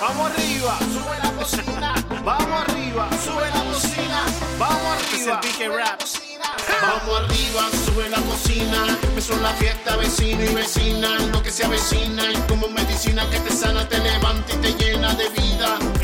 Vamos arriba, sube la cocina. Vamos arriba, sube la cocina. Vamos arriba. Raps. Vamos arriba, sube la cocina. Empezó la fiesta, vecino y vecina. Lo que se avecina es como medicina que te sana, te levanta y te llena de vida.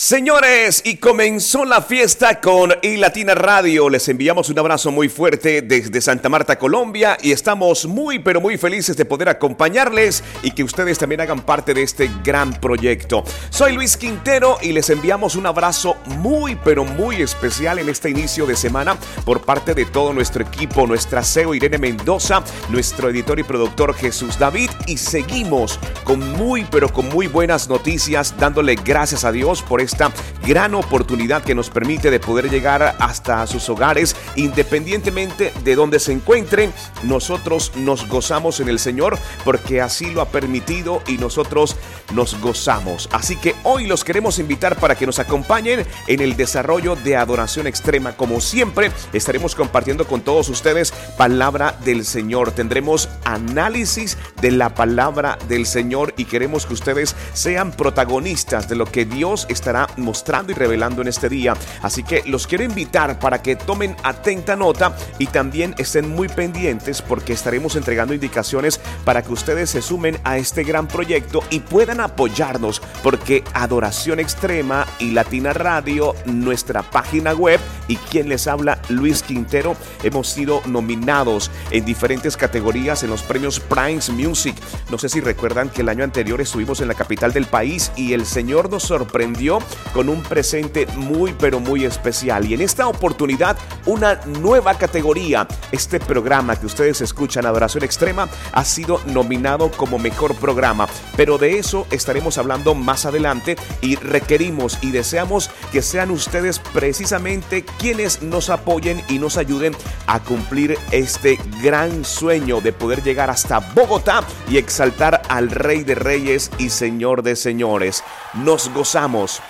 Señores, y comenzó la fiesta con iLatina Radio. Les enviamos un abrazo muy fuerte desde Santa Marta, Colombia, y estamos muy, pero muy felices de poder acompañarles y que ustedes también hagan parte de este gran proyecto. Soy Luis Quintero y les enviamos un abrazo muy, pero muy especial en este inicio de semana por parte de todo nuestro equipo, nuestra CEO Irene Mendoza, nuestro editor y productor Jesús David, y seguimos con muy, pero con muy buenas noticias, dándole gracias a Dios por esta gran oportunidad que nos permite de poder llegar hasta sus hogares independientemente de donde se encuentren. Nosotros nos gozamos en el Señor porque así lo ha permitido y nosotros nos gozamos. Así que hoy los queremos invitar para que nos acompañen en el desarrollo de adoración extrema. Como siempre, estaremos compartiendo con todos ustedes palabra del Señor. Tendremos análisis de la palabra del Señor y queremos que ustedes sean protagonistas de lo que Dios estará mostrando y revelando en este día. Así que los quiero invitar para que tomen atenta nota y también estén muy pendientes porque estaremos entregando indicaciones para que ustedes se sumen a este gran proyecto y puedan apoyarnos porque Adoración Extrema y Latina Radio, nuestra página web y quien les habla, Luis Quintero, hemos sido nominados en diferentes categorías en los premios Primes Music. No sé si recuerdan que el año anterior estuvimos en la capital del país y el Señor nos sorprendió con un presente muy pero muy especial. Y en esta oportunidad una nueva categoría. Este programa que ustedes escuchan, Adoración Extrema, ha sido nominado como mejor programa. Pero de eso estaremos hablando más adelante y requerimos y deseamos que sean ustedes precisamente quienes nos apoyen y nos ayuden a cumplir este gran sueño de poder llegar hasta Bogotá y exaltar al Rey de Reyes y Señor de Señores. Nos gozamos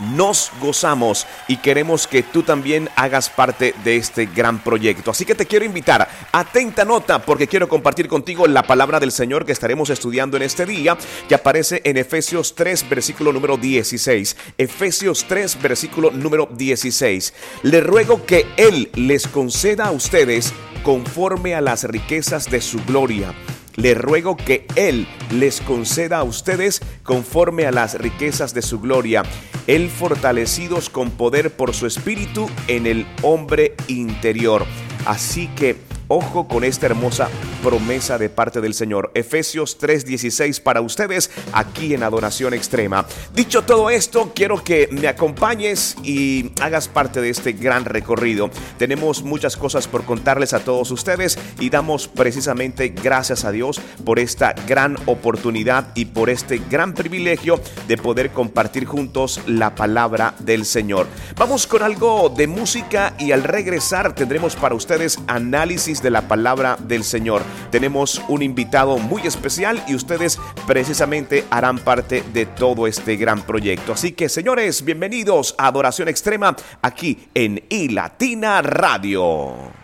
nos gozamos y queremos que tú también hagas parte de este gran proyecto. Así que te quiero invitar, atenta nota, porque quiero compartir contigo la palabra del Señor que estaremos estudiando en este día, que aparece en Efesios 3, versículo número 16. Efesios 3, versículo número 16. Le ruego que Él les conceda a ustedes conforme a las riquezas de su gloria le ruego que Él les conceda a ustedes conforme a las riquezas de su gloria, Él fortalecidos con poder por su espíritu en el hombre interior. Así que Ojo con esta hermosa promesa de parte del Señor. Efesios 3:16 para ustedes aquí en Adoración Extrema. Dicho todo esto, quiero que me acompañes y hagas parte de este gran recorrido. Tenemos muchas cosas por contarles a todos ustedes y damos precisamente gracias a Dios por esta gran oportunidad y por este gran privilegio de poder compartir juntos la palabra del Señor. Vamos con algo de música y al regresar tendremos para ustedes análisis de la palabra del Señor. Tenemos un invitado muy especial y ustedes precisamente harán parte de todo este gran proyecto. Así que señores, bienvenidos a Adoración Extrema aquí en iLatina Radio.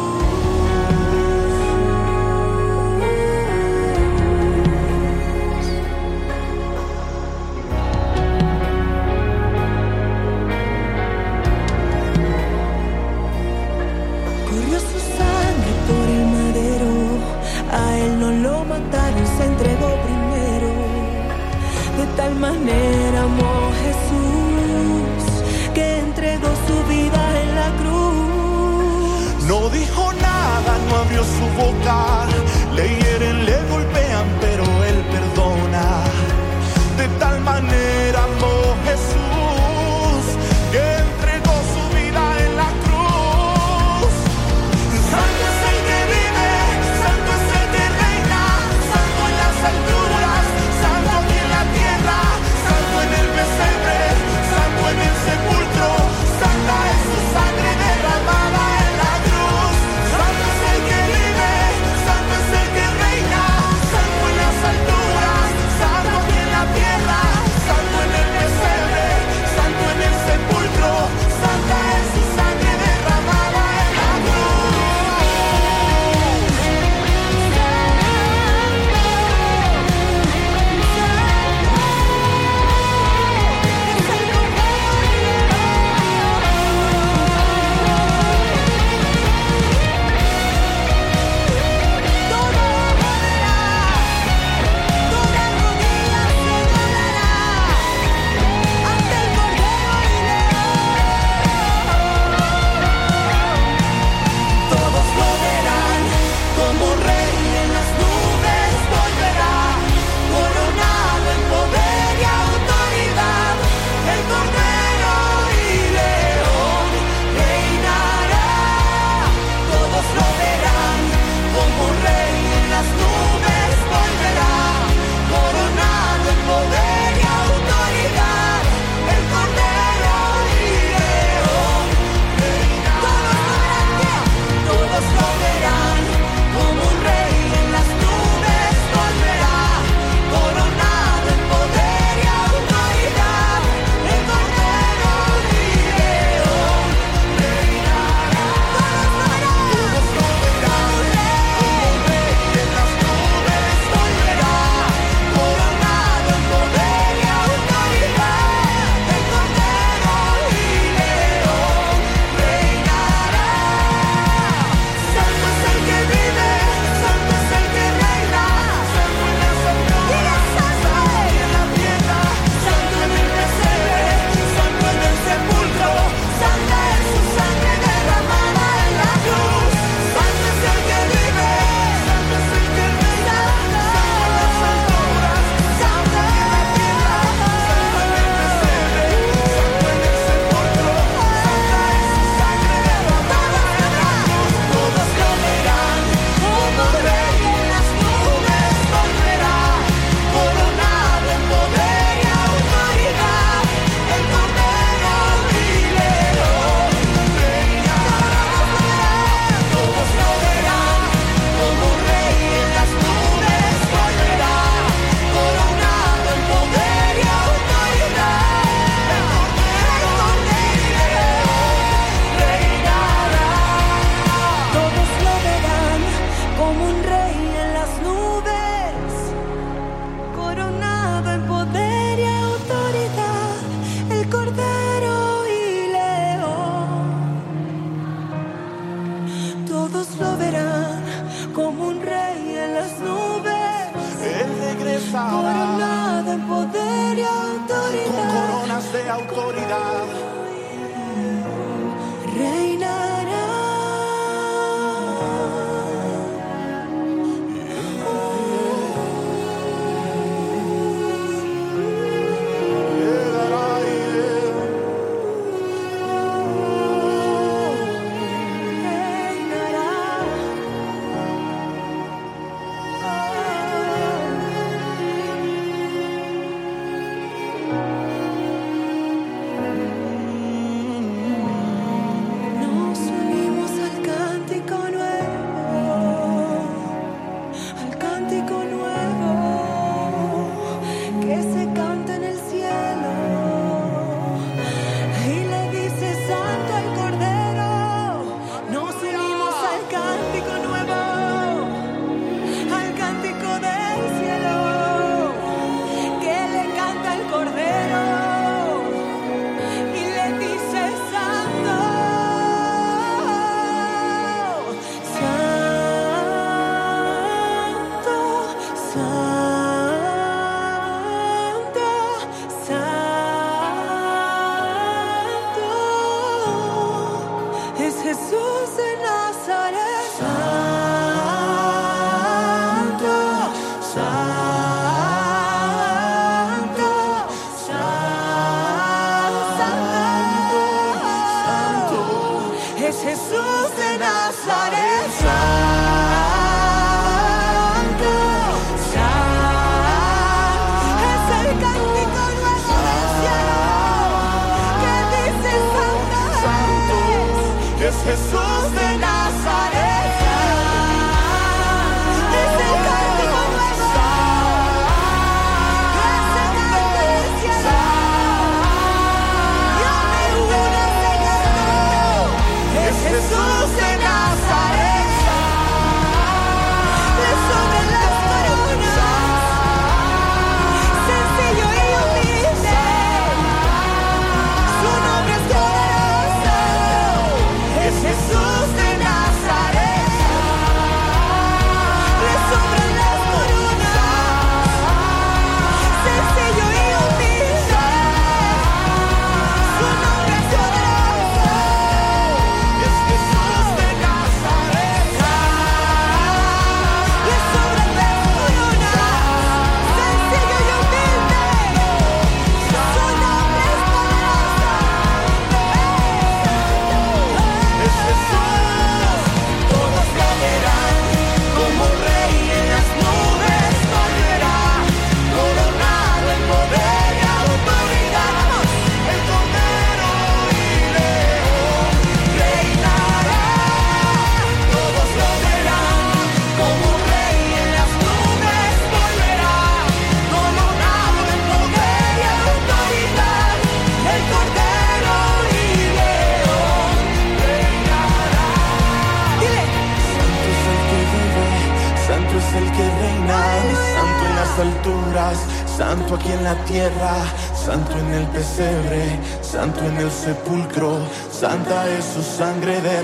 matar y se entregó primero. De tal manera amó Jesús que entregó su vida en la cruz. No dijo nada, no abrió su boca. Le hieren, le golpean, pero él perdona. De tal manera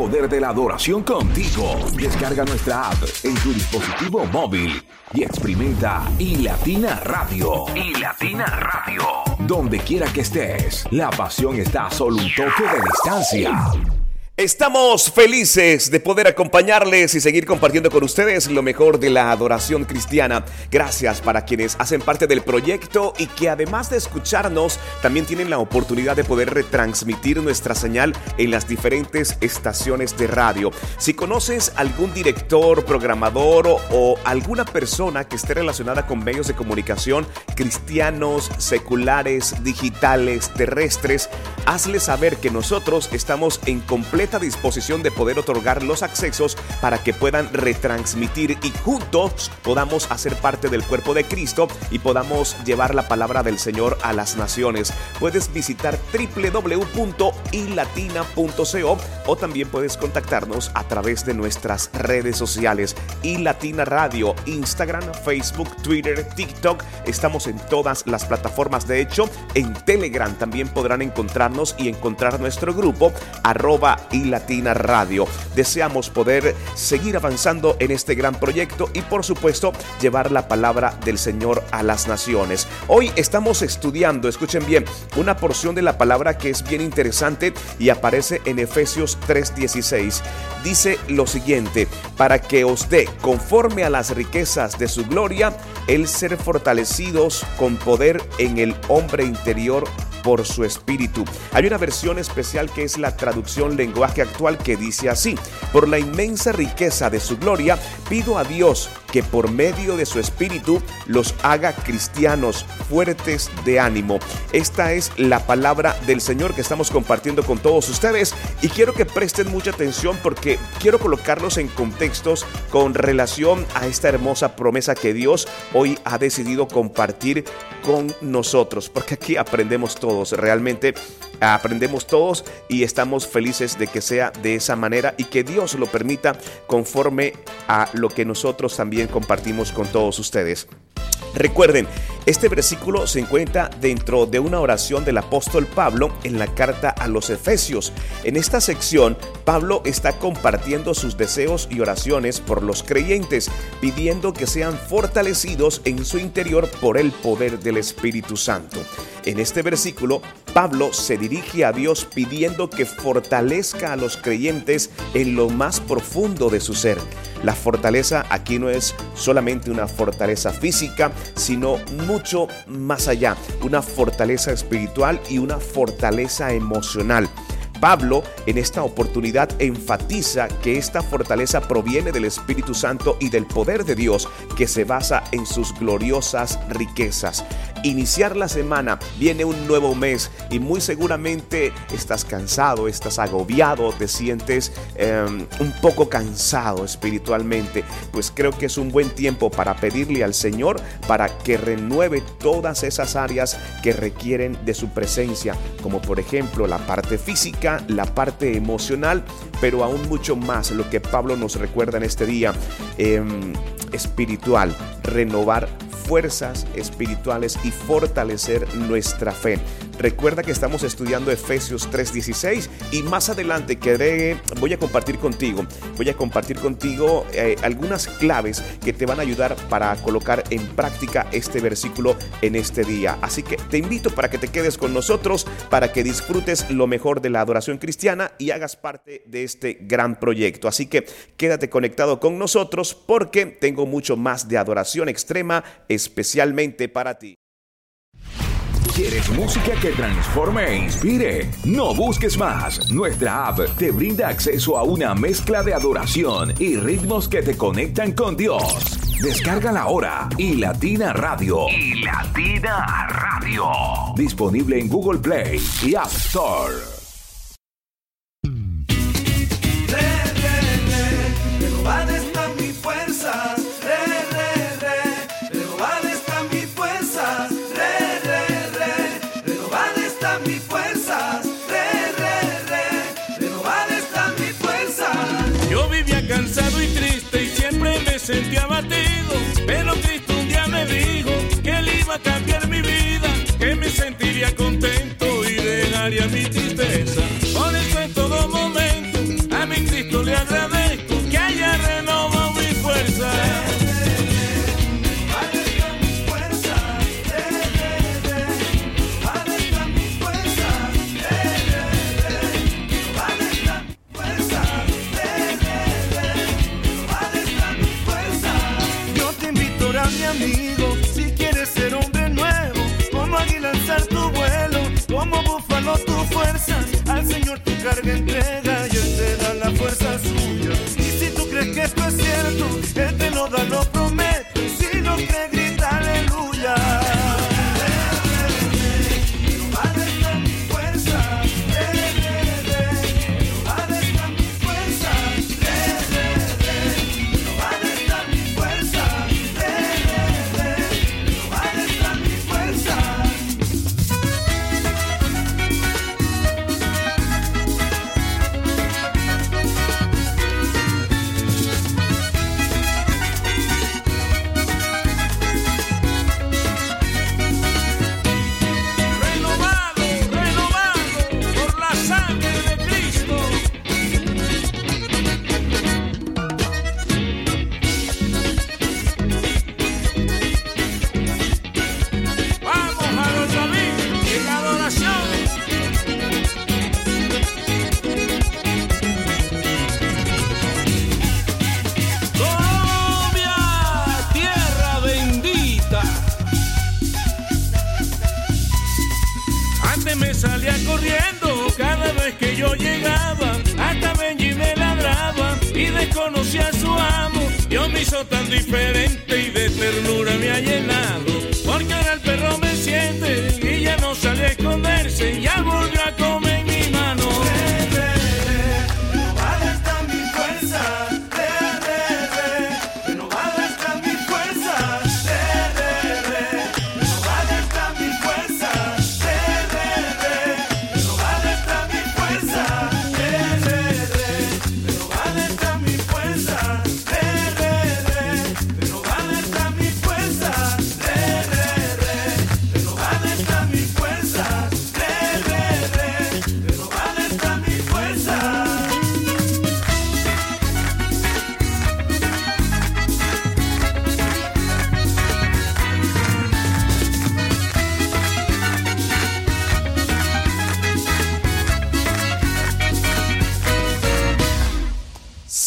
Poder de la adoración contigo. Descarga nuestra app en tu dispositivo móvil y experimenta iLatina Radio. iLatina Radio. Donde quiera que estés, la pasión está a solo un toque de distancia. Estamos felices de poder acompañarles y seguir compartiendo con ustedes lo mejor de la adoración cristiana. Gracias para quienes hacen parte del proyecto y que además de escucharnos, también tienen la oportunidad de poder retransmitir nuestra señal en las diferentes estaciones de radio. Si conoces algún director, programador o, alguna persona que esté relacionada con medios de comunicación cristianos, seculares, digitales, terrestres, hazle saber que nosotros estamos en completa completa disposición de poder otorgar los accesos para que puedan retransmitir y juntos podamos hacer parte del cuerpo de Cristo y podamos llevar la palabra del Señor a las naciones. Puedes visitar www.ilatina.co o también puedes contactarnos a través de nuestras redes sociales y Latina Radio, Instagram, Facebook, Twitter, TikTok. Estamos en todas las plataformas. De hecho, en Telegram también podrán encontrarnos y encontrar nuestro grupo arroba y Latina Radio. Deseamos poder seguir avanzando en este gran proyecto y por supuesto llevar la palabra del Señor a las naciones. Hoy estamos estudiando, escuchen bien, una porción de la palabra que es bien interesante y aparece en Efesios 3:16. Dice lo siguiente, para que os dé conforme a las riquezas de su gloria, el ser fortalecidos con poder en el hombre interior por su espíritu. Hay una versión especial que es la traducción lenguaje actual que dice así, por la inmensa riqueza de su gloria, pido a Dios que por medio de su espíritu los haga cristianos fuertes de ánimo. Esta es la palabra del Señor que estamos compartiendo con todos ustedes y quiero que presten mucha atención porque quiero colocarlos en contextos con relación a esta hermosa promesa que Dios hoy ha decidido compartir con nosotros, porque aquí aprendemos todo realmente aprendemos todos y estamos felices de que sea de esa manera y que Dios lo permita conforme a lo que nosotros también compartimos con todos ustedes. Recuerden, este versículo se encuentra dentro de una oración del apóstol Pablo en la carta a los Efesios. En esta sección, Pablo está compartiendo sus deseos y oraciones por los creyentes, pidiendo que sean fortalecidos en su interior por el poder del Espíritu Santo. En este versículo, Pablo se dirige a Dios pidiendo que fortalezca a los creyentes en lo más profundo de su ser. La fortaleza aquí no es solamente una fortaleza física, sino mucho más allá, una fortaleza espiritual y una fortaleza emocional. Pablo en esta oportunidad enfatiza que esta fortaleza proviene del Espíritu Santo y del poder de Dios que se basa en sus gloriosas riquezas. Iniciar la semana, viene un nuevo mes y muy seguramente estás cansado, estás agobiado, te sientes em, un poco cansado espiritualmente. Pues creo que es un buen tiempo para pedirle al Señor para que renueve todas esas áreas que requieren de su presencia, como por ejemplo la parte física, la parte emocional, pero aún mucho más lo que Pablo nos recuerda en este día em, espiritual, renovar fuerzas espirituales y fortalecer nuestra fe. Recuerda que estamos estudiando Efesios 3:16 y más adelante que voy a compartir contigo, voy a compartir contigo eh, algunas claves que te van a ayudar para colocar en práctica este versículo en este día. Así que te invito para que te quedes con nosotros, para que disfrutes lo mejor de la adoración cristiana y hagas parte de este gran proyecto. Así que quédate conectado con nosotros porque tengo mucho más de adoración extrema especialmente para ti. ¿Quieres música que transforme e inspire? No busques más. Nuestra app te brinda acceso a una mezcla de adoración y ritmos que te conectan con Dios. Descárgala ahora y Latina Radio. Y Latina Radio. Disponible en Google Play y App Store. Sentía abatido, pero Cristo un día me dijo que él iba a cambiar mi vida, que me sentiría contento y dejaría mi tristeza. Como búfalo tu fuerza, al Señor tu carga entrega y Él te da la fuerza suya. Y si tú crees que esto es cierto, Él te lo da, lo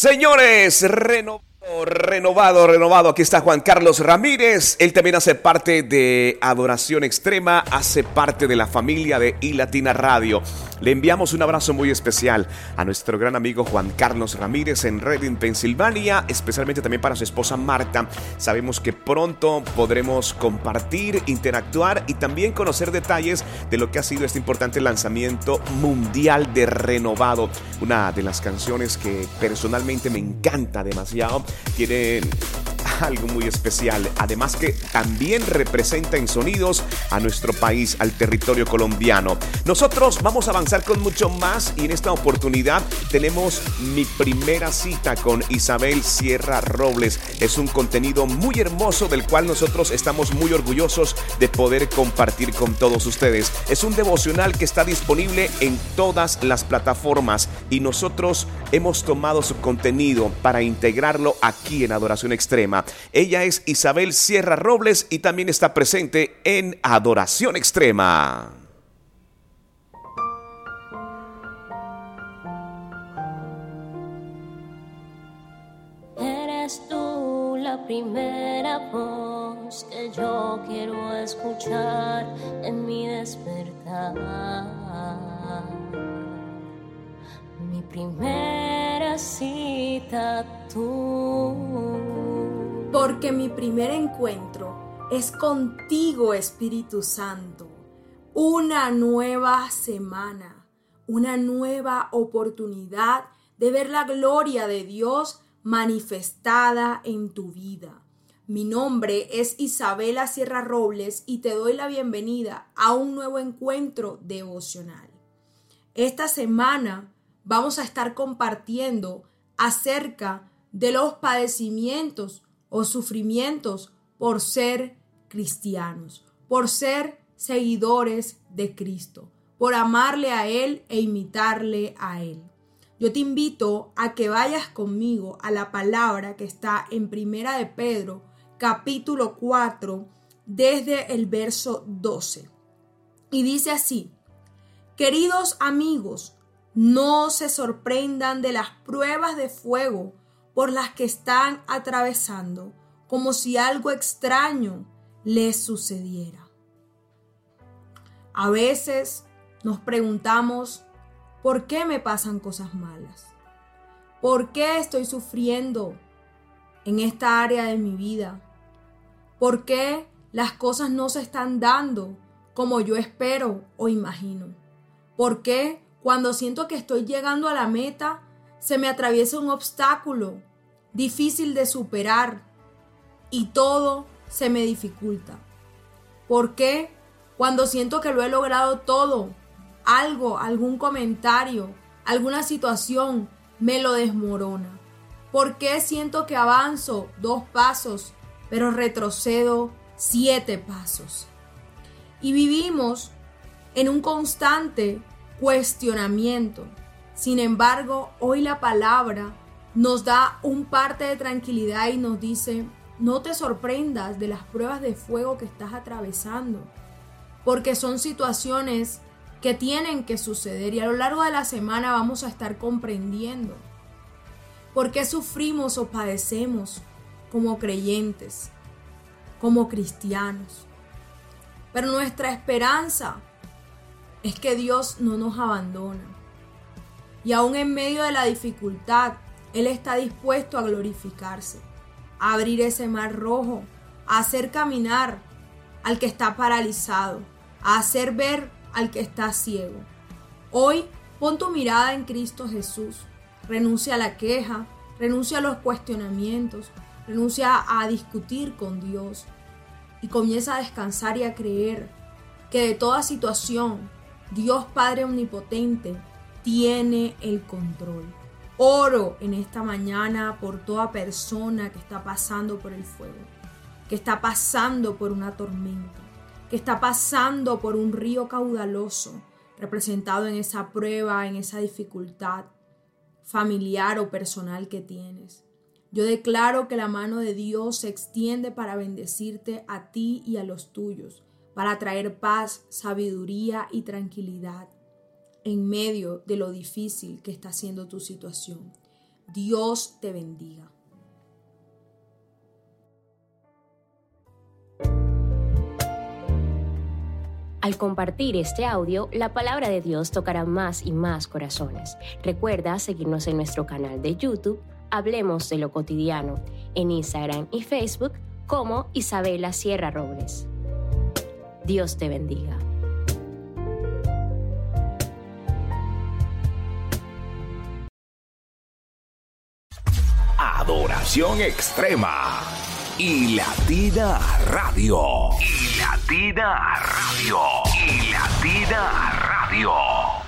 Señores, renovado, renovado. Aquí está Juan Carlos Ramírez. Él también hace parte de Adoración Extrema, hace parte de la familia de iLatina Radio. Le enviamos un abrazo muy especial a nuestro gran amigo Juan Carlos Ramírez en Reading, Pensilvania, especialmente también para su esposa Marta. Sabemos que pronto podremos compartir, interactuar y también conocer detalles de lo que ha sido este importante lanzamiento mundial de Renovado. Una de las canciones que personalmente me encanta demasiado. Tiene algo muy especial. Además que también representa en sonidos a nuestro país, al territorio colombiano. Nosotros vamos a avanzar con mucho más y en esta oportunidad tenemos mi primera cita con Isabel Sierra Robles. Es un contenido muy hermoso del cual nosotros estamos muy orgullosos de poder compartir con todos ustedes. Es un devocional que está disponible en todas las plataformas y nosotros hemos tomado su contenido para integrarlo aquí en Adoración Extrema. Ella es Isabel Sierra Robles y también está presente en Adoración Extrema. Eres tú la primera voz que yo quiero escuchar en mi despertar. Mi primera cita tú. Porque mi primer encuentro es contigo, Espíritu Santo. Una nueva semana, una nueva oportunidad de ver la gloria de Dios manifestada en tu vida. Mi nombre es Isabela Sierra Robles y te doy la bienvenida a un nuevo encuentro devocional. Esta semana vamos a estar compartiendo acerca de los padecimientos o sufrimientos por ser cristianos, por ser seguidores de Cristo, por amarle a Él e imitarle a Él. Yo te invito a que vayas conmigo a la palabra que está en Primera de Pedro, capítulo 4, desde el verso 12. Y dice así, queridos amigos, no se sorprendan de las pruebas de fuego por las que están atravesando, como si algo extraño les sucediera. A veces nos preguntamos, ¿por qué me pasan cosas malas? ¿Por qué estoy sufriendo en esta área de mi vida? ¿Por qué las cosas no se están dando como yo espero o imagino? ¿Por qué cuando siento que estoy llegando a la meta se me atraviesa un obstáculo difícil de superar y todo se me dificulta? ¿Por qué cuando siento que lo he logrado todo, algo, algún comentario, alguna situación me lo desmorona? ¿Por qué siento que avanzo dos pasos, pero retrocedo siete pasos? Y vivimos en un constante cuestionamiento. Sin embargo, hoy la palabra nos da un parte de tranquilidad y nos dice, no te sorprendas de las pruebas de fuego que estás atravesando, porque son situaciones que tienen que suceder y a lo largo de la semana vamos a estar comprendiendo por qué sufrimos o padecemos como creyentes, como cristianos. Pero nuestra esperanza es que Dios no nos abandona. Y aún en medio de la dificultad, Él está dispuesto a glorificarse, a abrir ese mar rojo, a hacer caminar al que está paralizado, a hacer ver al que está ciego. Hoy pon tu mirada en Cristo Jesús. Renuncia a la queja, renuncia a los cuestionamientos, renuncia a discutir con Dios y comienza a descansar y a creer que de toda situación Dios Padre Omnipotente tiene el control. Oro en esta mañana por toda persona que está pasando por el fuego, que está pasando por una tormenta, que está pasando por un río caudaloso, representado en esa prueba, en esa dificultad familiar o personal que tienes. Yo declaro que la mano de Dios se extiende para bendecirte a ti y a los tuyos, para traer paz, sabiduría y tranquilidad en medio de lo difícil que está siendo tu situación. Dios te bendiga. Al compartir este audio, la palabra de Dios tocará más y más corazones. Recuerda seguirnos en nuestro canal de YouTube, Hablemos de lo cotidiano, en Instagram y Facebook como Isabela Sierra Robles. Dios te bendiga. Adoración extrema y Latina Radio. Y Latina Radio. Y Latina Radio.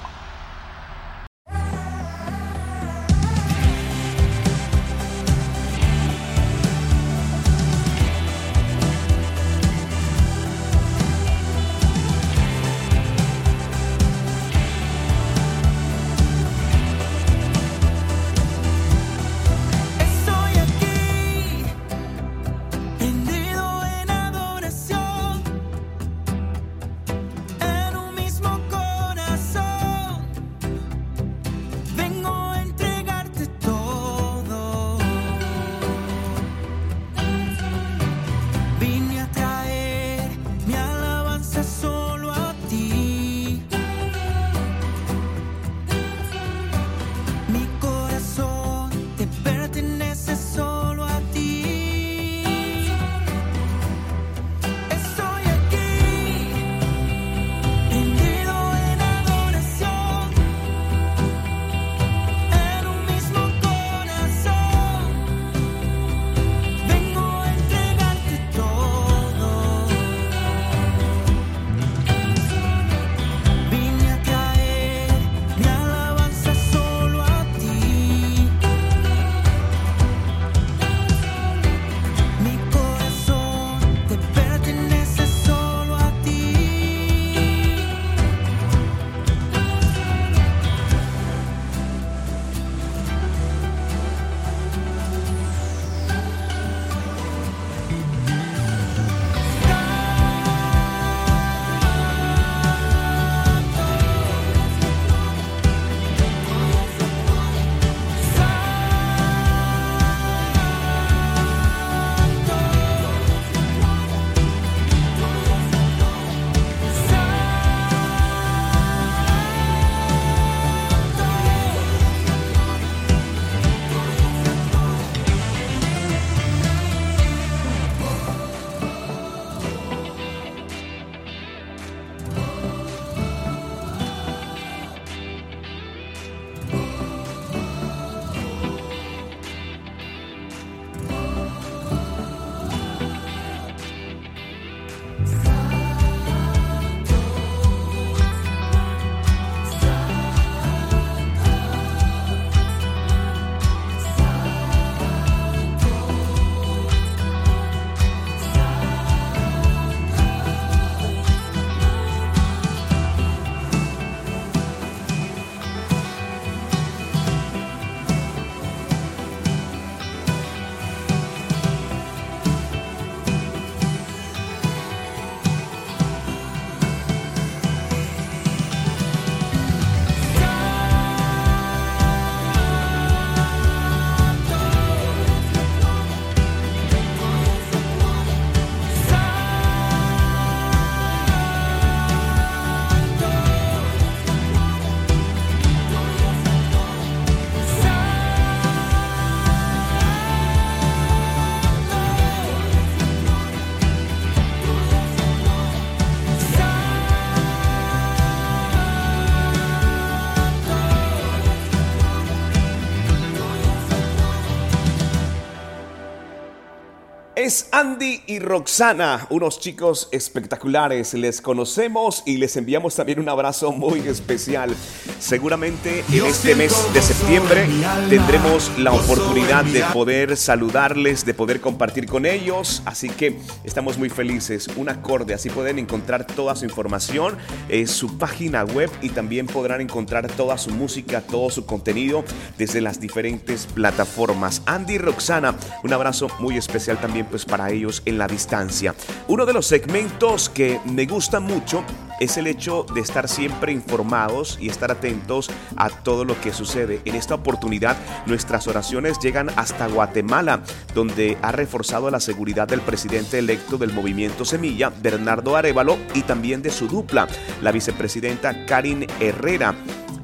Es Andy y Roxana, unos chicos espectaculares. Les conocemos y les enviamos también un abrazo muy especial. Seguramente en este mes de septiembre tendremos la oportunidad de poder saludarles, de poder compartir con ellos. Así que estamos muy felices. Un acorde, así pueden encontrar toda su información, en su página web y también podrán encontrar toda su música, todo su contenido desde las diferentes plataformas. Andy y Roxana, un abrazo muy especial también pues para ellos en la distancia. Uno de los segmentos que me gusta mucho es el hecho de estar siempre informados y estar atentos a todo lo que sucede. En esta oportunidad nuestras oraciones llegan hasta Guatemala, donde ha reforzado la seguridad del presidente electo del movimiento Semilla, Bernardo Arevalo, y también de su dupla, la vicepresidenta Karin Herrera.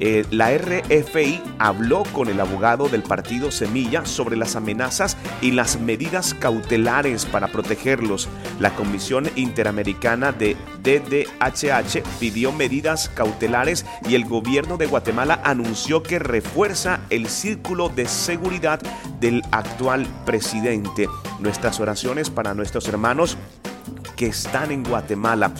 Eh, la RFI habló con el abogado del partido Semilla sobre las amenazas y las medidas cautelares para protegerlos. La Comisión Interamericana de DDHH pidió medidas cautelares y el gobierno de Guatemala anunció que refuerza el círculo de seguridad del actual presidente. Nuestras oraciones para nuestros hermanos que están en Guatemala.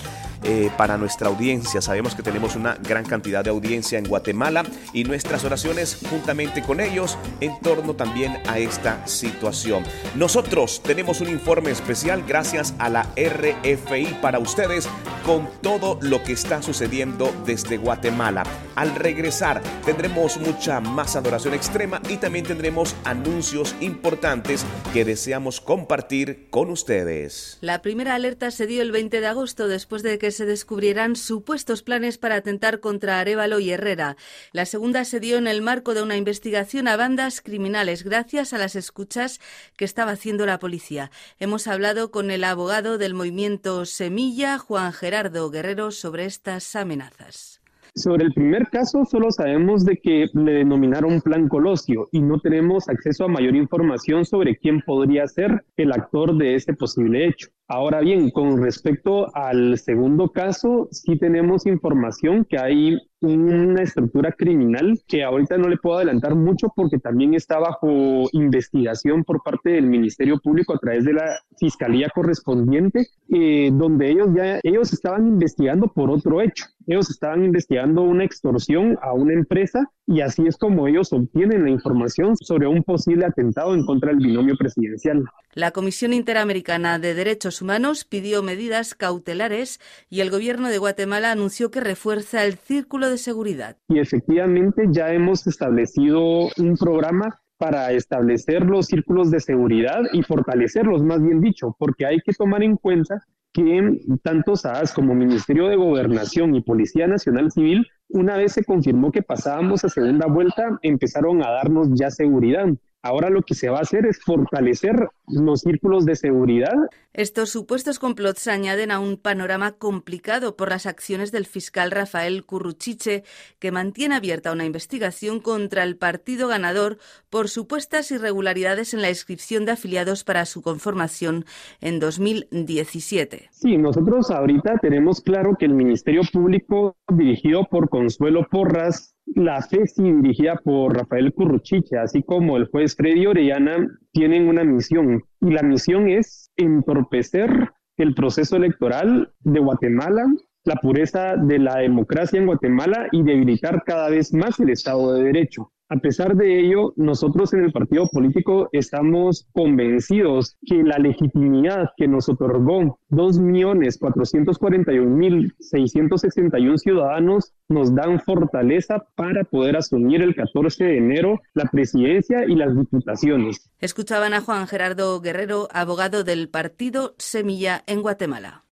Eh, para nuestra audiencia. Sabemos que tenemos una gran cantidad de audiencia en Guatemala y nuestras oraciones juntamente con ellos en torno también a esta situación. Nosotros tenemos un informe especial gracias a la RFI para ustedes con todo lo que está sucediendo desde Guatemala. Al regresar tendremos mucha más adoración extrema y también tendremos anuncios importantes que deseamos compartir con ustedes. La primera alerta se dio el 20 de agosto después de que se descubrieran supuestos planes para atentar contra Arevalo y Herrera. La segunda se dio en el marco de una investigación a bandas criminales gracias a las escuchas que estaba haciendo la policía. Hemos hablado con el abogado del movimiento Semilla, Juan Gerardo Guerrero, sobre estas amenazas. Sobre el primer caso, solo sabemos de que le denominaron Plan Colosio y no tenemos acceso a mayor información sobre quién podría ser el actor de ese posible hecho. Ahora bien, con respecto al segundo caso, sí tenemos información que hay una estructura criminal que ahorita no le puedo adelantar mucho porque también está bajo investigación por parte del Ministerio Público a través de la Fiscalía correspondiente, eh, donde ellos ya ellos estaban investigando por otro hecho. Ellos estaban investigando una extorsión a una empresa y así es como ellos obtienen la información sobre un posible atentado en contra del binomio presidencial. La Comisión Interamericana de Derechos Humanos pidió medidas cautelares y el gobierno de Guatemala anunció que refuerza el círculo de seguridad. Y efectivamente ya hemos establecido un programa para establecer los círculos de seguridad y fortalecerlos, más bien dicho, porque hay que tomar en cuenta que tanto SAS como Ministerio de Gobernación y Policía Nacional Civil, una vez se confirmó que pasábamos a segunda vuelta, empezaron a darnos ya seguridad. Ahora lo que se va a hacer es fortalecer los círculos de seguridad. Estos supuestos complots se añaden a un panorama complicado por las acciones del fiscal Rafael Curruchiche, que mantiene abierta una investigación contra el partido ganador por supuestas irregularidades en la inscripción de afiliados para su conformación en 2017. Sí, nosotros ahorita tenemos claro que el Ministerio Público, dirigido por Consuelo Porras, la FESI, dirigida por Rafael Curruchiche, así como el juez Freddy Orellana, tienen una misión. Y la misión es entorpecer el proceso electoral de Guatemala, la pureza de la democracia en Guatemala y debilitar cada vez más el Estado de Derecho. A pesar de ello, nosotros en el partido político estamos convencidos que la legitimidad que nos otorgó 2.441.661 ciudadanos nos dan fortaleza para poder asumir el 14 de enero la presidencia y las diputaciones. Escuchaban a Juan Gerardo Guerrero, abogado del partido Semilla en Guatemala.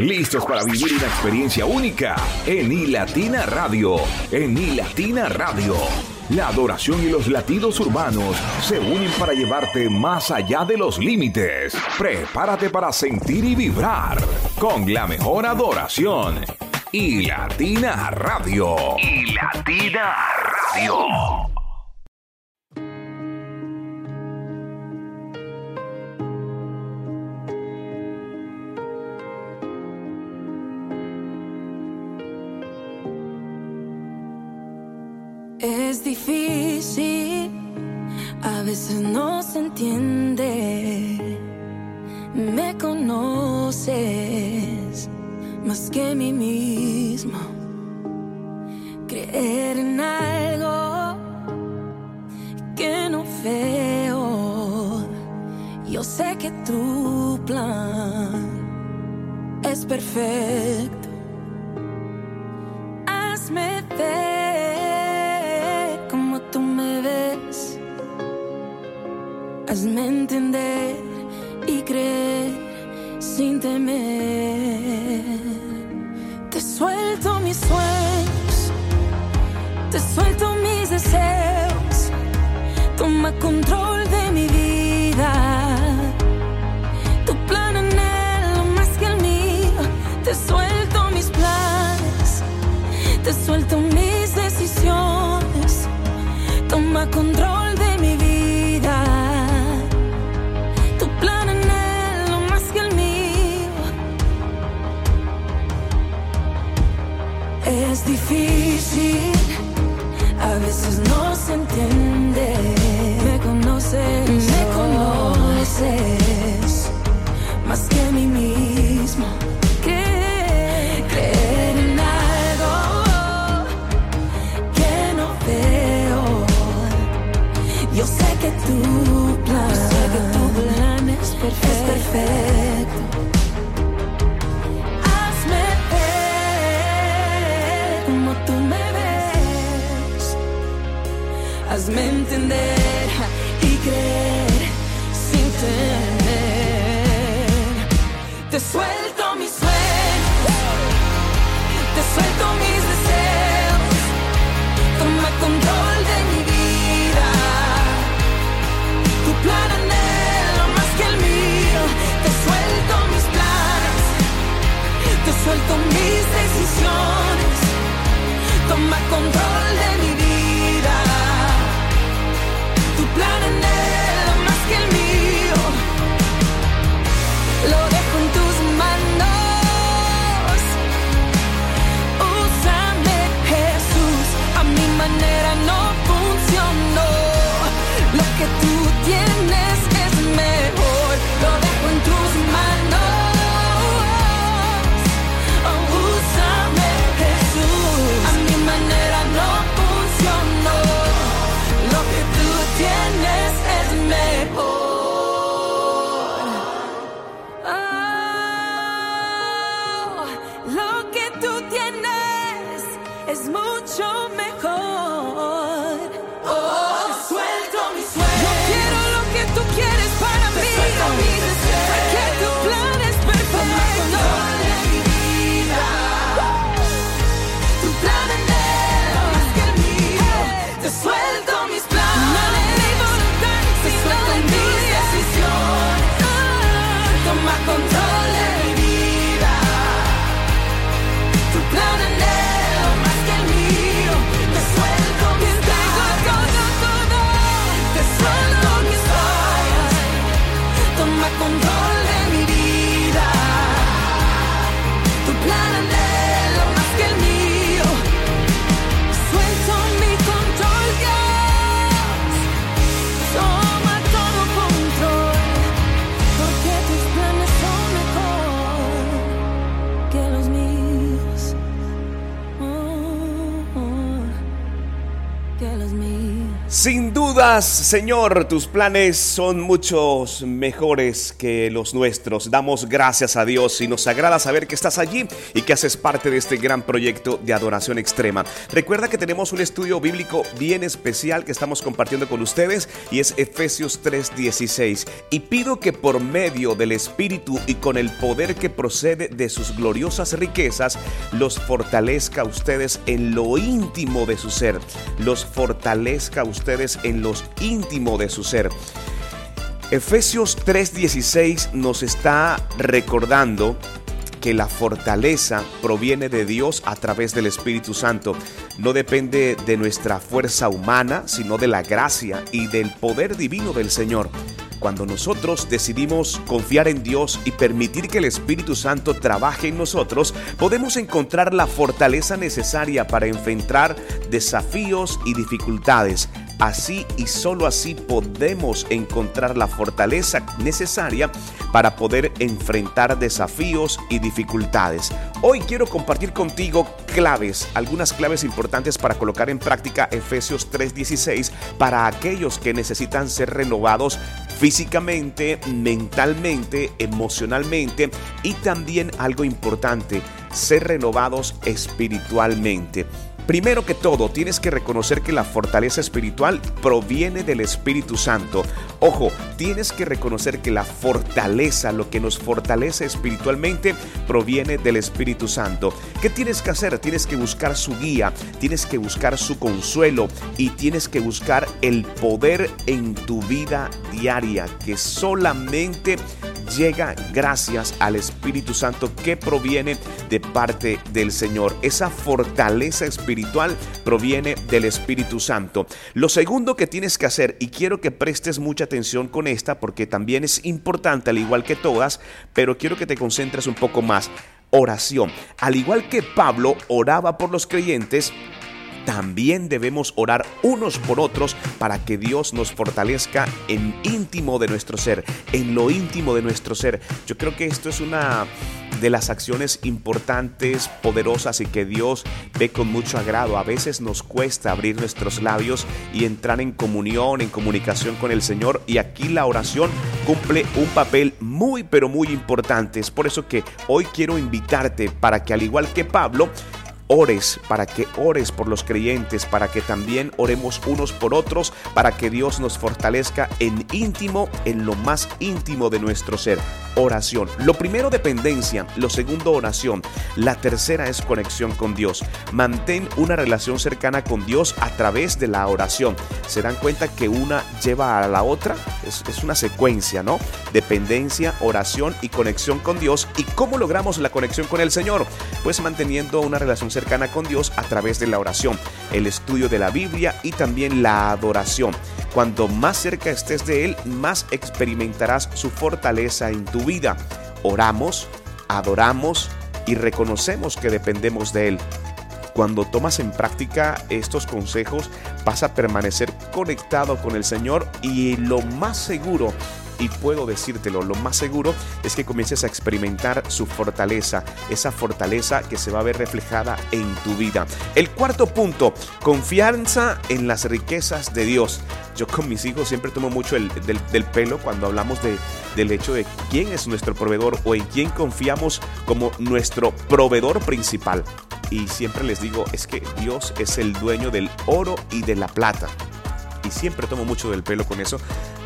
Listos para vivir una experiencia única en iLatina Radio. En iLatina Radio. La adoración y los latidos urbanos se unen para llevarte más allá de los límites. Prepárate para sentir y vibrar con la mejor adoración. Y Latina Radio. Y Latina Radio. Difícil A veces no se entiende, me conoces más que mí mismo. Creer en algo que no veo. Yo sé que tu plan es perfecto. Hazme entender y creer sin temer. Te suelto mis sueños, te suelto mis deseos. Toma control de mi vida. Tu plan anhelo más que el mío. Te suelto mis planes, te suelto mis decisiones. Toma control Sin dudas, Señor, tus planes son muchos mejores que los nuestros. Damos gracias a Dios y nos agrada saber que estás allí y que haces parte de este gran proyecto de adoración extrema. Recuerda que tenemos un estudio bíblico bien especial que estamos compartiendo con ustedes y es Efesios 3:16. Y pido que por medio del Espíritu y con el poder que procede de sus gloriosas riquezas, los fortalezca a ustedes en lo íntimo de su ser. Los fortalezca a ustedes en los íntimo de su ser. Efesios 3:16 nos está recordando que la fortaleza proviene de Dios a través del Espíritu Santo. No depende de nuestra fuerza humana, sino de la gracia y del poder divino del Señor. Cuando nosotros decidimos confiar en Dios y permitir que el Espíritu Santo trabaje en nosotros, podemos encontrar la fortaleza necesaria para enfrentar desafíos y dificultades. Así y solo así podemos encontrar la fortaleza necesaria para poder enfrentar desafíos y dificultades. Hoy quiero compartir contigo claves, algunas claves importantes para colocar en práctica Efesios 3:16 para aquellos que necesitan ser renovados físicamente, mentalmente, emocionalmente y también algo importante, ser renovados espiritualmente. Primero que todo, tienes que reconocer que la fortaleza espiritual proviene del Espíritu Santo. Ojo, tienes que reconocer que la fortaleza, lo que nos fortalece espiritualmente, proviene del Espíritu Santo. ¿Qué tienes que hacer? Tienes que buscar su guía, tienes que buscar su consuelo y tienes que buscar el poder en tu vida diaria que solamente llega gracias al Espíritu Santo que proviene de parte del Señor. Esa fortaleza espiritual proviene del Espíritu Santo. Lo segundo que tienes que hacer, y quiero que prestes mucha atención con esta porque también es importante al igual que todas, pero quiero que te concentres un poco más. Oración. Al igual que Pablo oraba por los creyentes, también debemos orar unos por otros para que Dios nos fortalezca en íntimo de nuestro ser, en lo íntimo de nuestro ser. Yo creo que esto es una de las acciones importantes, poderosas y que Dios ve con mucho agrado. A veces nos cuesta abrir nuestros labios y entrar en comunión, en comunicación con el Señor y aquí la oración cumple un papel muy pero muy importante. Es por eso que hoy quiero invitarte para que al igual que Pablo, ores, para que ores por los creyentes, para que también oremos unos por otros, para que Dios nos fortalezca en íntimo, en lo más íntimo de nuestro ser. Oración. Lo primero dependencia, lo segundo oración, la tercera es conexión con Dios. Mantén una relación cercana con Dios a través de la oración. Se dan cuenta que una lleva a la otra, es, es una secuencia, ¿no? Dependencia, oración y conexión con Dios. ¿Y cómo logramos la conexión con el Señor? Pues manteniendo una relación cercana con Dios a través de la oración, el estudio de la Biblia y también la adoración. Cuanto más cerca estés de Él, más experimentarás su fortaleza en tu vida. Oramos, adoramos y reconocemos que dependemos de Él. Cuando tomas en práctica estos consejos, vas a permanecer conectado con el Señor y lo más seguro y puedo decírtelo, lo más seguro es que comiences a experimentar su fortaleza, esa fortaleza que se va a ver reflejada en tu vida. El cuarto punto, confianza en las riquezas de Dios. Yo con mis hijos siempre tomo mucho el, del, pelo cuando hablamos de, del hecho de quién es nuestro proveedor o en quién confiamos como nuestro proveedor principal. Y siempre les digo, es que Dios es el dueño del oro y de la plata y siempre tomo mucho del pelo con eso.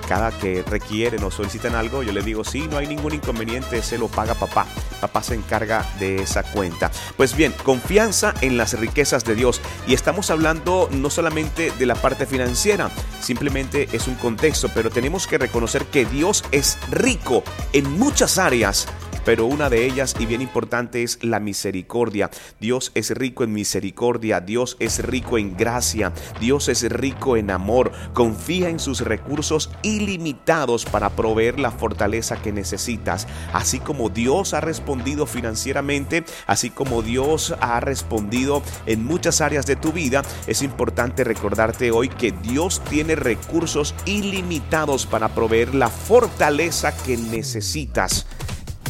Cada que requieren o solicitan algo, yo les digo, sí, no hay ningún inconveniente, se lo paga papá. Papá se encarga de esa cuenta. Pues bien, confianza en las riquezas de Dios. Y estamos hablando no solamente de la parte financiera, simplemente es un contexto, pero tenemos que reconocer que Dios es rico en muchas áreas pero una de ellas y bien importante es la misericordia. Dios es rico en misericordia, Dios es rico en gracia, Dios es rico en amor, confía en sus recursos ilimitados para proveer la fortaleza que necesitas. Así como Dios ha respondido financieramente, así como Dios ha respondido en muchas áreas de tu vida, es importante recordarte hoy que Dios tiene recursos ilimitados para proveer la fortaleza que necesitas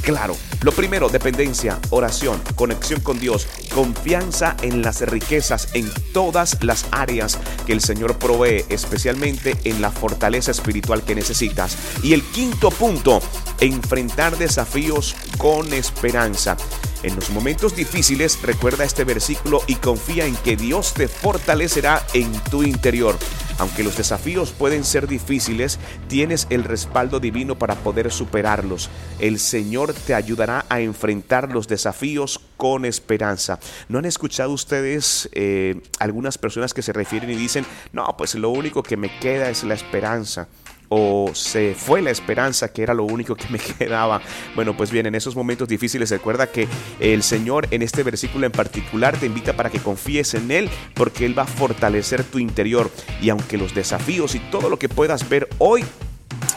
claro. Lo primero, dependencia, oración, conexión con Dios, confianza en las riquezas en todas las áreas que el Señor provee, especialmente en la fortaleza espiritual que necesitas. Y el quinto punto, enfrentar desafíos con esperanza. En los momentos difíciles, recuerda este versículo y confía en que Dios te fortalecerá en tu interior. Aunque los desafíos pueden ser difíciles, tienes el respaldo divino para poder superarlos. El Señor te ayudará a enfrentar los desafíos con esperanza. ¿No han escuchado ustedes eh, algunas personas que se refieren y dicen, no, pues lo único que me queda es la esperanza? O se fue la esperanza que era lo único que me quedaba. Bueno, pues bien, en esos momentos difíciles recuerda que el Señor en este versículo en particular te invita para que confíes en Él porque Él va a fortalecer tu interior y aunque los desafíos y todo lo que puedas ver hoy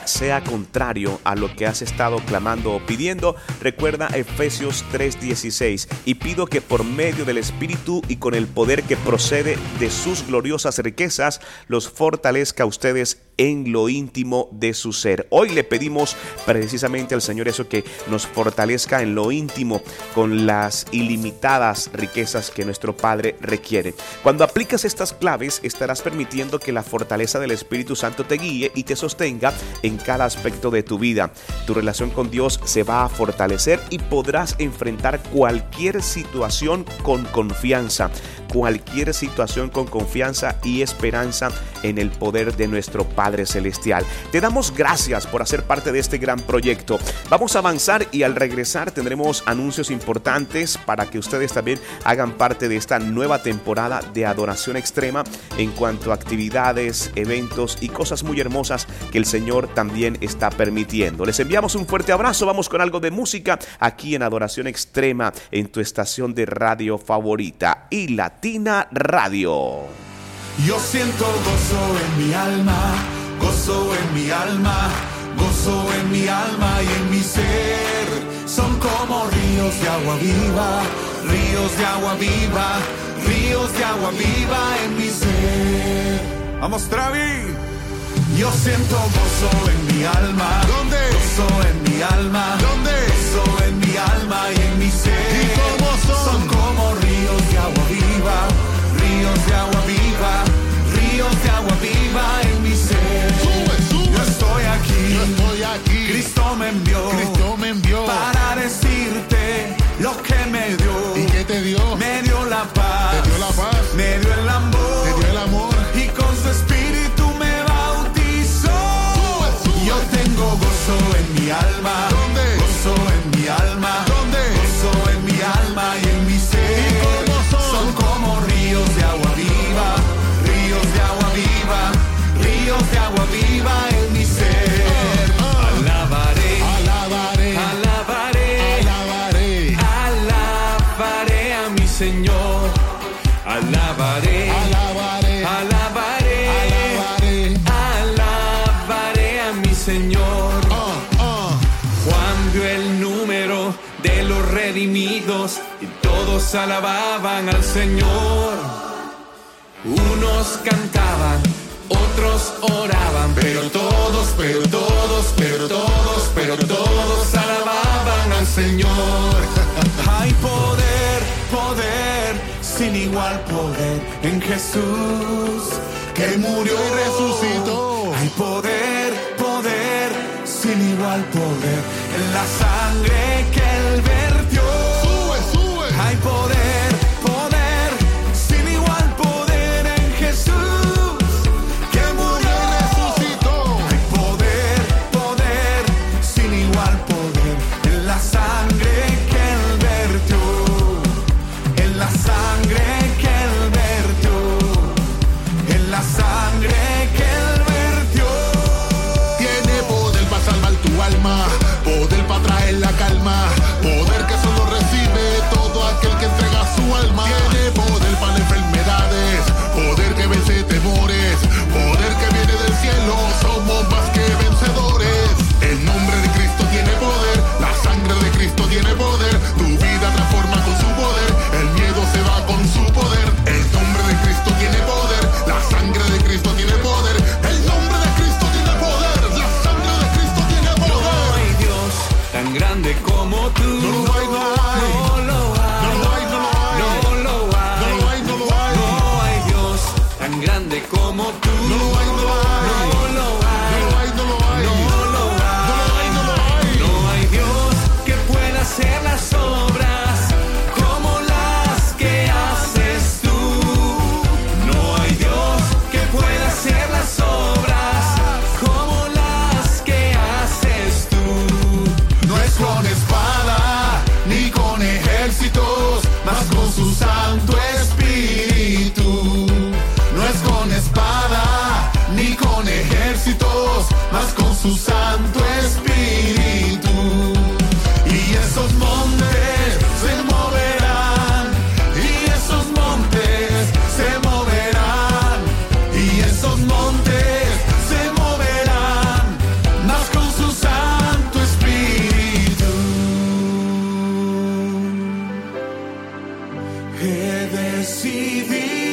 sea contrario a lo que has estado clamando o pidiendo, recuerda Efesios 3:16 y pido que por medio del Espíritu y con el poder que procede de sus gloriosas riquezas, los fortalezca a ustedes en lo íntimo de su ser. Hoy le pedimos precisamente al Señor eso que nos fortalezca en lo íntimo con las ilimitadas riquezas que nuestro Padre requiere. Cuando aplicas estas claves estarás permitiendo que la fortaleza del Espíritu Santo te guíe y te sostenga en cada aspecto de tu vida. Tu relación con Dios se va a fortalecer y podrás enfrentar cualquier situación con confianza cualquier situación con confianza y esperanza en el poder de nuestro Padre Celestial. Te damos gracias por hacer parte de este gran proyecto. Vamos a avanzar y al regresar tendremos anuncios importantes para que ustedes también hagan parte de esta nueva temporada de adoración extrema en cuanto a actividades, eventos y cosas muy hermosas que el Señor también está permitiendo. Les enviamos un fuerte abrazo, vamos con algo de música aquí en Adoración Extrema en tu estación de radio favorita y la Latina Radio. Yo siento gozo en mi alma, gozo en mi alma, gozo en mi alma y en mi ser. Son como ríos de agua viva, ríos de agua viva, ríos de agua viva en mi ser. Vamos, Travi. Yo siento gozo en mi alma. ¿Dónde? Gozo en mi alma. ¿Dónde? Gozo en mi alma y en mi ser. Cristo me envió. Cristo me envió. Todos alababan al Señor. Unos cantaban, otros oraban, pero todos, pero todos, pero todos, pero todos alababan al Señor. Hay poder, poder, sin igual poder en Jesús, que murió y resucitó. Hay poder, poder, sin igual poder en la sangre que él vertió. receiving.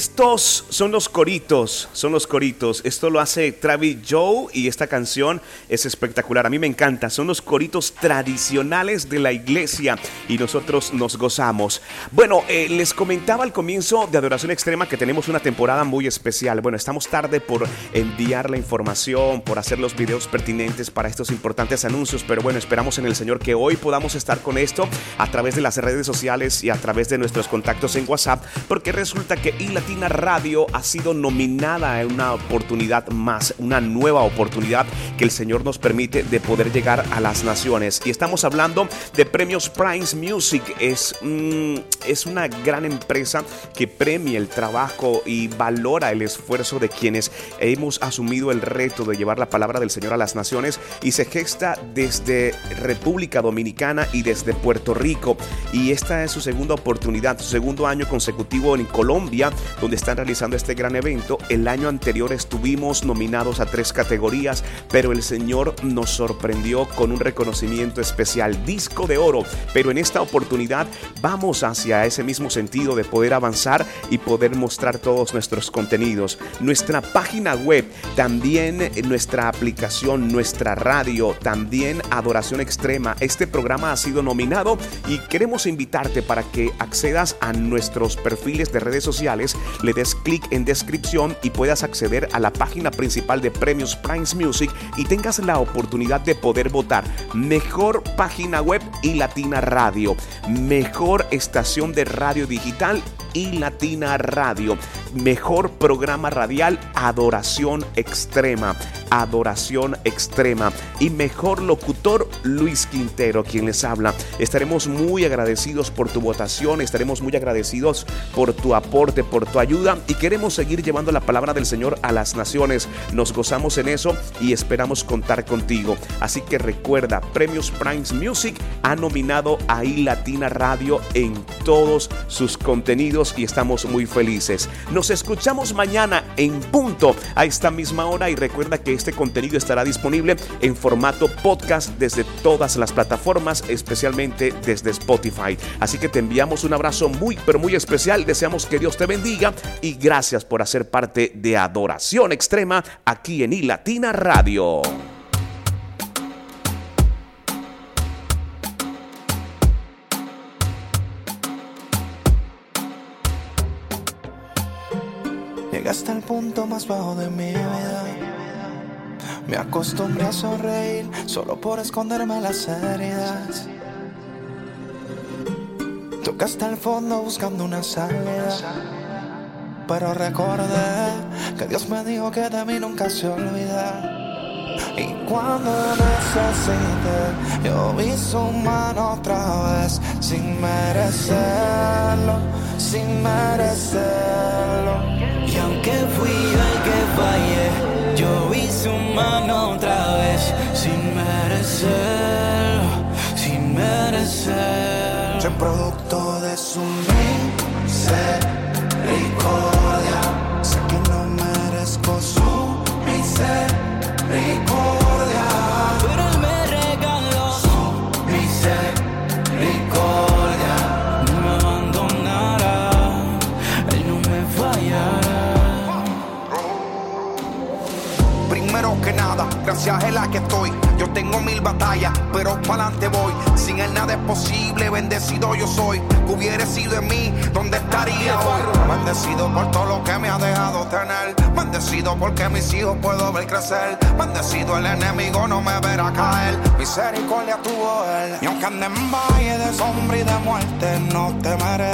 Estos son los coritos, son los coritos. Esto lo hace Travis Joe y esta canción es espectacular. A mí me encanta. Son los coritos tradicionales de la iglesia y nosotros nos gozamos. Bueno, eh, les comentaba al comienzo de Adoración Extrema que tenemos una temporada muy especial. Bueno, estamos tarde por enviar la información, por hacer los videos pertinentes para estos importantes anuncios, pero bueno, esperamos en el Señor que hoy podamos estar con esto a través de las redes sociales y a través de nuestros contactos en WhatsApp, porque resulta que Radio ha sido nominada en una oportunidad más, una nueva oportunidad que el Señor nos permite de poder llegar a las naciones. Y estamos hablando de Premios Primes Music. Es, mm, es una gran empresa que premia el trabajo y valora el esfuerzo de quienes hemos asumido el reto de llevar la palabra del Señor a las naciones y se gesta desde República Dominicana y desde Puerto Rico. Y esta es su segunda oportunidad, su segundo año consecutivo en Colombia donde están realizando este gran evento. El año anterior estuvimos nominados a tres categorías, pero el Señor nos sorprendió con un reconocimiento especial, disco de oro. Pero en esta oportunidad vamos hacia ese mismo sentido de poder avanzar y poder mostrar todos nuestros contenidos. Nuestra página web, también nuestra aplicación, nuestra radio, también Adoración Extrema. Este programa ha sido nominado y queremos invitarte para que accedas a nuestros perfiles de redes sociales le des clic en descripción y puedas acceder a la página principal de Premios Primes Music y tengas la oportunidad de poder votar. Mejor página web y Latina Radio, mejor estación de radio digital y Latina Radio. Mejor programa radial Adoración Extrema. Adoración Extrema. Y mejor locutor Luis Quintero, quien les habla. Estaremos muy agradecidos por tu votación, estaremos muy agradecidos por tu aporte, por tu ayuda y queremos seguir llevando la palabra del Señor a las naciones. Nos gozamos en eso y esperamos contar contigo. Así que recuerda, Premios Primes Music ha nominado a Latina Radio en todos sus contenidos y estamos muy felices. Nos escuchamos mañana en punto a esta misma hora y recuerda que este contenido estará disponible en formato podcast desde todas las plataformas, especialmente desde Spotify. Así que te enviamos un abrazo muy pero muy especial. Deseamos que Dios te bendiga y gracias por hacer parte de Adoración Extrema aquí en iLatina Radio. Hasta el punto más bajo de mi vida. Me acostumbré a sonreír solo por esconderme las heridas. Toqué hasta el fondo buscando una salida. Pero recordé que Dios me dijo que de mí nunca se olvida. Y cuando necesité, yo vi su mano otra vez, sin merecerlo, sin merecerlo. Aunque fui yo el que fallé, yo vi su mano otra vez, sin merecerlo, sin merecerlo. Soy producto de su misericordia. Nada, gracias a él aquí estoy. Yo tengo mil batallas, pero pa'lante voy. Sin él nada es posible, bendecido yo soy. Que hubiera sido en mí, ¿dónde estaría hoy? Bendecido por todo lo que me ha dejado tener. Bendecido porque mis hijos puedo ver crecer. Bendecido el enemigo no me verá caer. Misericordia tuvo él. Y aunque ande en valle de sombra y de muerte, no temeré.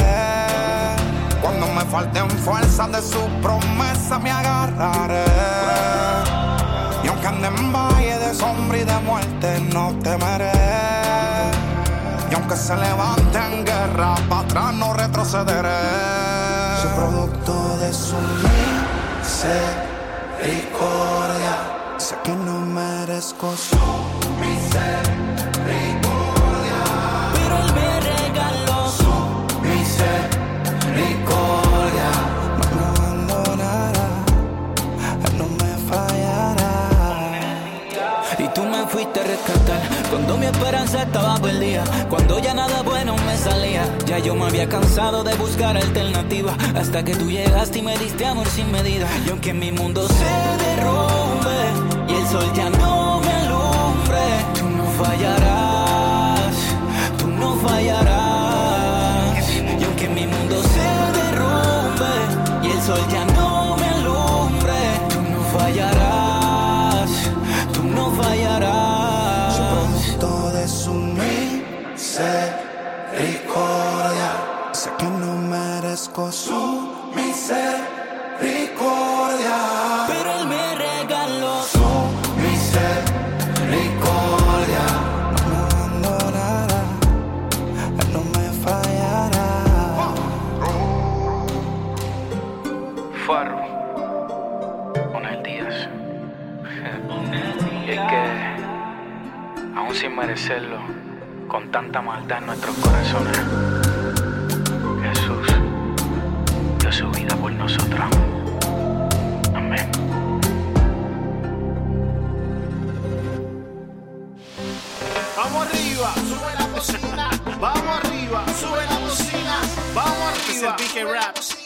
Cuando me falten fuerzas de su promesa me agarraré. Ande en valle de sombra y de muerte, no temeré. Y aunque se levante en guerra, para atrás no retrocederé. Soy producto de su misericordia. Sé que no merezco su misericordia. Cuando mi esperanza estaba perdida. Cuando ya nada bueno me salía. Ya yo me había cansado de buscar alternativas. Hasta que tú llegaste y me diste amor sin medida. Y aunque mi mundo se derrumbe y el sol ya no me alumbre, tú no fallarás, tú no fallarás. Y aunque mi mundo se derrumbe y el sol ya con tanta maldad en nuestros corazones, Jesús dio su vida por nosotros. Amén. Vamos arriba, sube la cocina. Vamos arriba, sube la cocina. Vamos arriba. Es el Raps.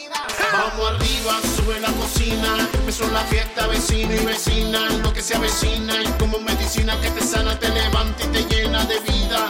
Vamos arriba, sube la cocina. Empezó la fiesta, vecino y vecina. Lo que se avecina y como medicina que te sana, te levanta y te llena de vida.